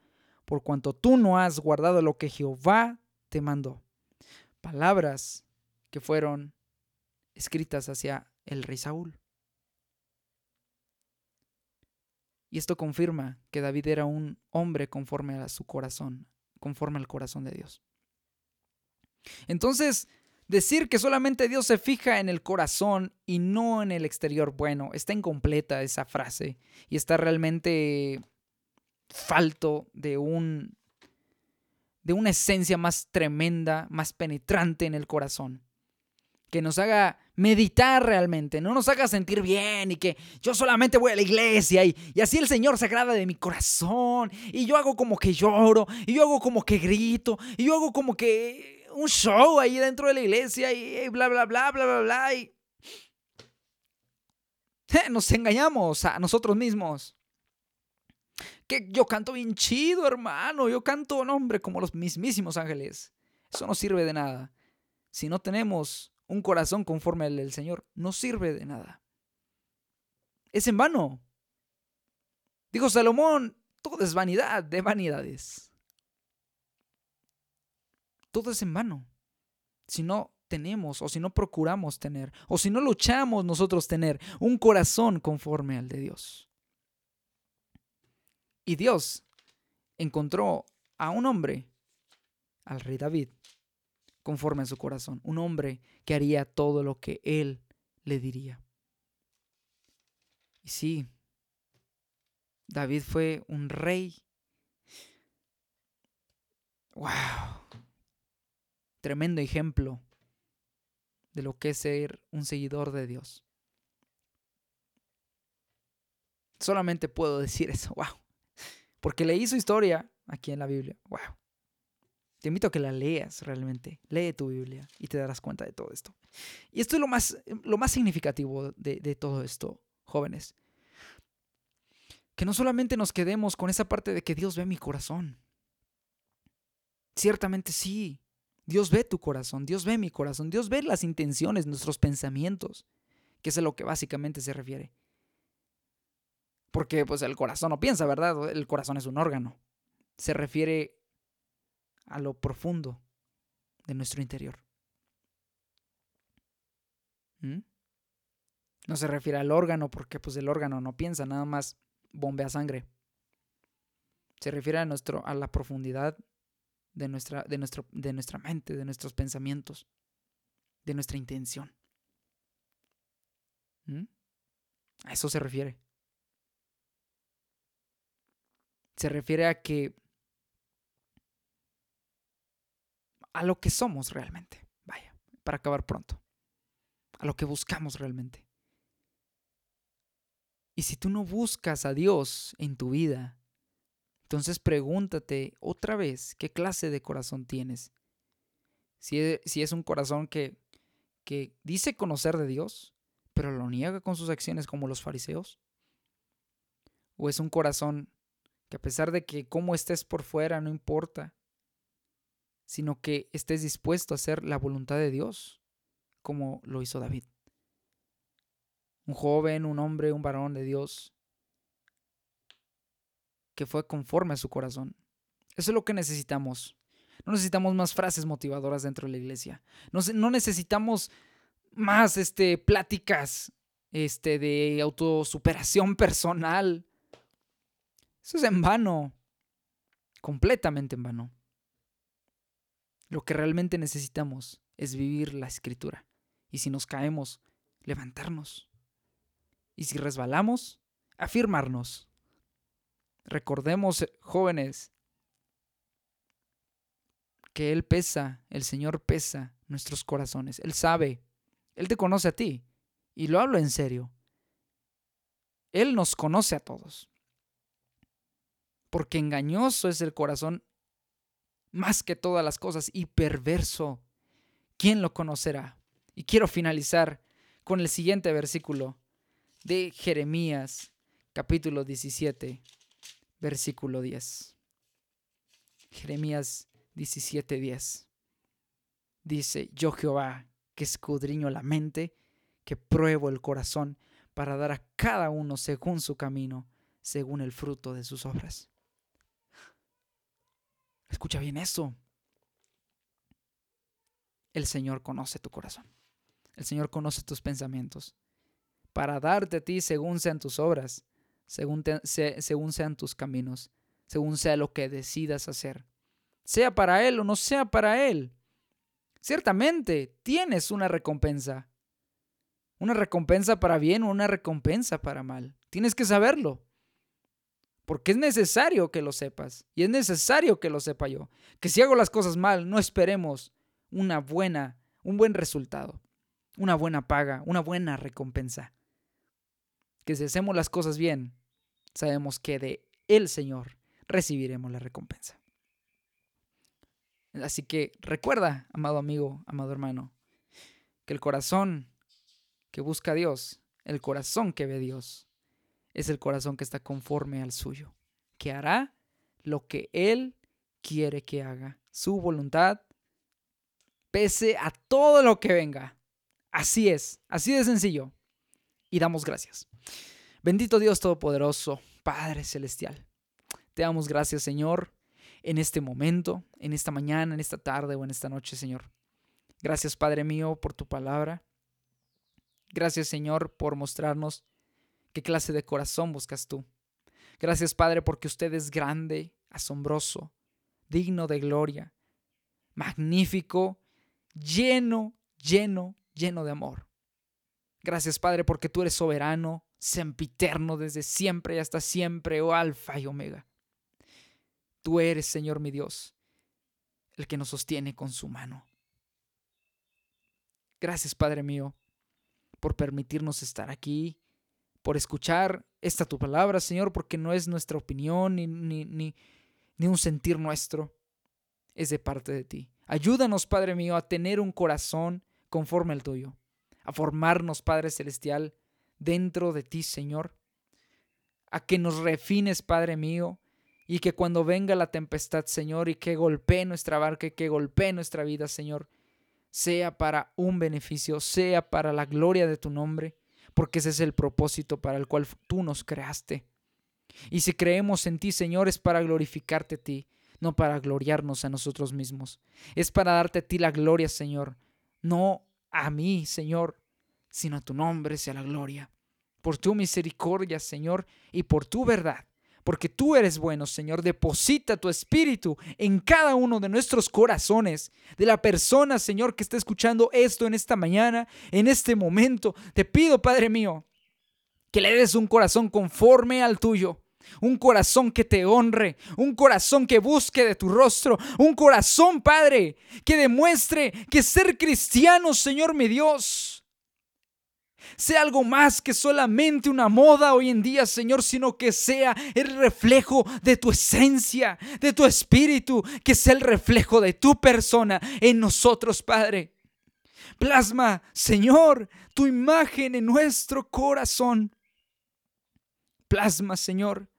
por cuanto tú no has guardado lo que Jehová te mandó. Palabras que fueron escritas hacia el rey Saúl. Y esto confirma que David era un hombre conforme a su corazón, conforme al corazón de Dios. Entonces, decir que solamente Dios se fija en el corazón y no en el exterior, bueno, está incompleta esa frase y está realmente falto de un de una esencia más tremenda, más penetrante en el corazón que nos haga meditar realmente, no nos haga sentir bien y que yo solamente voy a la iglesia y, así el Señor se agrada de mi corazón y yo hago como que lloro y yo hago como que grito y yo hago como que un show ahí dentro de la iglesia y bla, bla, bla, bla, bla, bla. Y... Nos engañamos a nosotros mismos. Que yo canto bien chido, hermano. Yo canto, nombre, como los mismísimos ángeles. Eso no sirve de nada. Si no tenemos un corazón conforme al del Señor no sirve de nada. Es en vano. Dijo Salomón, todo es vanidad de vanidades. Todo es en vano. Si no tenemos o si no procuramos tener o si no luchamos nosotros tener un corazón conforme al de Dios. Y Dios encontró a un hombre, al rey David, conforme a su corazón, un hombre que haría todo lo que él le diría. Y sí, David fue un rey. ¡Wow! Tremendo ejemplo de lo que es ser un seguidor de Dios. Solamente puedo decir eso, [laughs] wow. Porque leí su historia aquí en la Biblia, wow. Te invito a que la leas realmente. Lee tu Biblia y te darás cuenta de todo esto. Y esto es lo más, lo más significativo de, de todo esto, jóvenes. Que no solamente nos quedemos con esa parte de que Dios ve mi corazón. Ciertamente sí. Dios ve tu corazón, Dios ve mi corazón, Dios ve las intenciones, nuestros pensamientos, que es a lo que básicamente se refiere. Porque pues el corazón no piensa, ¿verdad? El corazón es un órgano. Se refiere a lo profundo de nuestro interior. ¿Mm? No se refiere al órgano porque pues el órgano no piensa, nada más bombea sangre. Se refiere a, nuestro, a la profundidad de nuestra, de, nuestro, de nuestra mente, de nuestros pensamientos, de nuestra intención. ¿Mm? A eso se refiere. Se refiere a que a lo que somos realmente. Vaya, para acabar pronto. A lo que buscamos realmente. Y si tú no buscas a Dios en tu vida, entonces pregúntate otra vez qué clase de corazón tienes. Si es, si es un corazón que, que dice conocer de Dios, pero lo niega con sus acciones como los fariseos. O es un corazón que a pesar de que cómo estés por fuera no importa, sino que estés dispuesto a hacer la voluntad de Dios, como lo hizo David. Un joven, un hombre, un varón de Dios, que fue conforme a su corazón. Eso es lo que necesitamos. No necesitamos más frases motivadoras dentro de la iglesia. No, necesitamos más este, pláticas este, de autosuperación personal. Eso es en vano. Completamente en vano. Lo que realmente necesitamos es vivir la escritura. Y si nos caemos, levantarnos. Y si resbalamos, afirmarnos. Recordemos, jóvenes, que Él pesa, el Señor pesa nuestros corazones. Él sabe, Él te conoce a ti. Y lo hablo en serio. Él nos conoce a todos. Porque engañoso es el corazón más que todas las cosas y perverso. ¿Quién lo conocerá? Y quiero finalizar con el siguiente versículo de Jeremías, capítulo 17, versículo 10. Jeremías 17, 10. Dice, yo Jehová, que escudriño la mente, que pruebo el corazón, para dar a cada uno según su camino, según el fruto de sus obras. Escucha bien eso. El Señor conoce tu corazón. El Señor conoce tus pensamientos. Para darte a ti según sean tus obras, según, según sean tus caminos, según sea lo que decidas hacer. Sea para Él o no sea para Él. Ciertamente tienes una recompensa. Una recompensa para bien o una recompensa para mal. Tienes que saberlo. Porque es necesario que lo sepas. Y es necesario que lo sepa yo. Que si hago las cosas mal, no esperemos una buena, un buen resultado. Una buena paga, una buena recompensa. Que si hacemos las cosas bien, sabemos que de el Señor recibiremos la recompensa. Así que recuerda, amado amigo, amado hermano, que el corazón que busca a Dios, el corazón que ve a Dios, es el corazón que está conforme al suyo, que hará lo que Él quiere que haga, su voluntad, pese a todo lo que venga. Así es, así de sencillo. Y damos gracias. Bendito Dios Todopoderoso, Padre Celestial. Te damos gracias, Señor, en este momento, en esta mañana, en esta tarde o en esta noche, Señor. Gracias, Padre mío, por tu palabra. Gracias, Señor, por mostrarnos ¿Qué clase de corazón buscas tú? Gracias Padre porque usted es grande, asombroso, digno de gloria, magnífico, lleno, lleno, lleno de amor. Gracias Padre porque tú eres soberano, sempiterno desde siempre y hasta siempre, oh Alfa y Omega. Tú eres, Señor mi Dios, el que nos sostiene con su mano. Gracias Padre mío por permitirnos estar aquí por escuchar esta tu palabra, Señor, porque no es nuestra opinión ni, ni, ni, ni un sentir nuestro, es de parte de ti. Ayúdanos, Padre mío, a tener un corazón conforme al tuyo, a formarnos, Padre Celestial, dentro de ti, Señor, a que nos refines, Padre mío, y que cuando venga la tempestad, Señor, y que golpee nuestra barca y que golpee nuestra vida, Señor, sea para un beneficio, sea para la gloria de tu nombre, porque ese es el propósito para el cual tú nos creaste. Y si creemos en ti, Señor, es para glorificarte a ti, no para gloriarnos a nosotros mismos. Es para darte a ti la gloria, Señor, no a mí, Señor, sino a tu nombre sea la gloria. Por tu misericordia, Señor, y por tu verdad. Porque tú eres bueno, Señor. Deposita tu espíritu en cada uno de nuestros corazones. De la persona, Señor, que está escuchando esto en esta mañana, en este momento. Te pido, Padre mío, que le des un corazón conforme al tuyo un corazón que te honre, un corazón que busque de tu rostro, un corazón, Padre, que demuestre que ser cristiano, Señor mi Dios, sea algo más que solamente una moda hoy en día, Señor, sino que sea el reflejo de tu esencia, de tu espíritu, que sea el reflejo de tu persona en nosotros, Padre. Plasma, Señor, tu imagen en nuestro corazón. Plasma, Señor,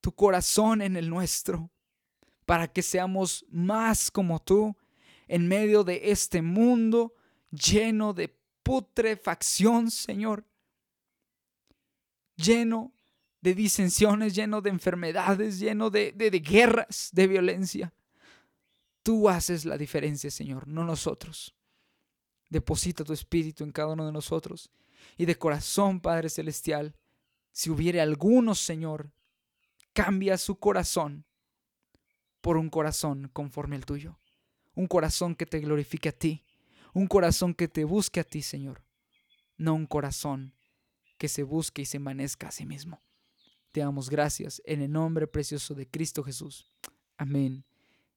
tu corazón en el nuestro, para que seamos más como tú en medio de este mundo lleno de putrefacción, Señor, lleno de disensiones, lleno de enfermedades, lleno de, de, de guerras, de violencia. Tú haces la diferencia, Señor, no nosotros. Deposita tu espíritu en cada uno de nosotros. Y de corazón, Padre Celestial, si hubiere alguno, Señor, cambia su corazón por un corazón conforme al tuyo. Un corazón que te glorifique a ti. Un corazón que te busque a ti, Señor. No un corazón que se busque y se amanezca a sí mismo. Te damos gracias en el nombre precioso de Cristo Jesús. Amén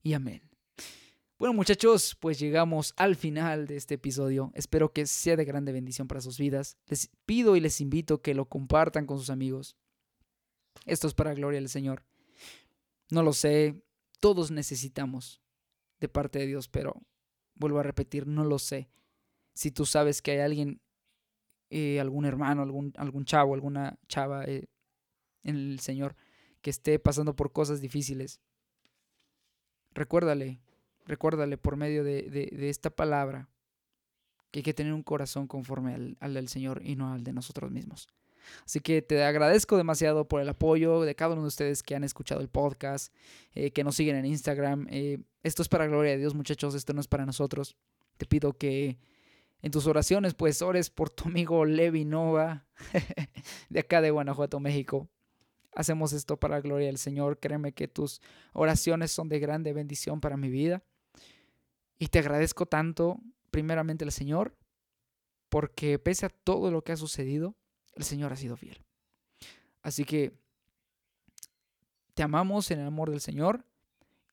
y amén. Bueno muchachos, pues llegamos al final de este episodio. Espero que sea de grande bendición para sus vidas. Les pido y les invito que lo compartan con sus amigos. Esto es para gloria del Señor. No lo sé, todos necesitamos de parte de Dios, pero vuelvo a repetir, no lo sé. Si tú sabes que hay alguien, eh, algún hermano, algún, algún chavo, alguna chava eh, en el Señor que esté pasando por cosas difíciles, recuérdale, recuérdale por medio de, de, esta palabra que hay que tener un corazón conforme al, al del Señor y no al de nosotros mismos. Así que te agradezco demasiado por el apoyo de cada uno de ustedes que han escuchado el podcast, eh, que nos siguen en Instagram. Eh, esto es para gloria de Dios, muchachos, esto no es para nosotros. Te pido que en tus oraciones, pues ores por tu amigo Levi Nova, [laughs] de acá de Guanajuato, México. Hacemos esto para gloria del Señor. Créeme que tus oraciones son de grande bendición para mi vida. Y te agradezco tanto, primeramente al Señor, porque pese a todo lo que ha sucedido, el Señor ha sido fiel. Así que te amamos en el amor del Señor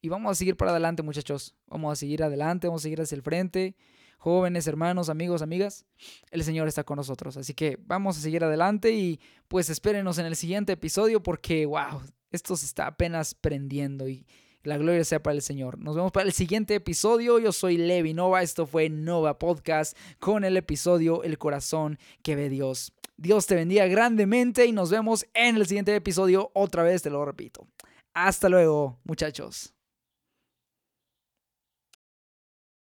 y vamos a seguir para adelante, muchachos. Vamos a seguir adelante, vamos a seguir hacia el frente. Jóvenes, hermanos, amigos, amigas, el Señor está con nosotros. Así que vamos a seguir adelante y pues espérenos en el siguiente episodio porque, wow, esto se está apenas prendiendo y la gloria sea para el Señor. Nos vemos para el siguiente episodio. Yo soy Levi Nova. Esto fue Nova Podcast con el episodio El corazón que ve Dios. Dios te bendiga grandemente y nos vemos en el siguiente episodio. Otra vez te lo repito. Hasta luego, muchachos.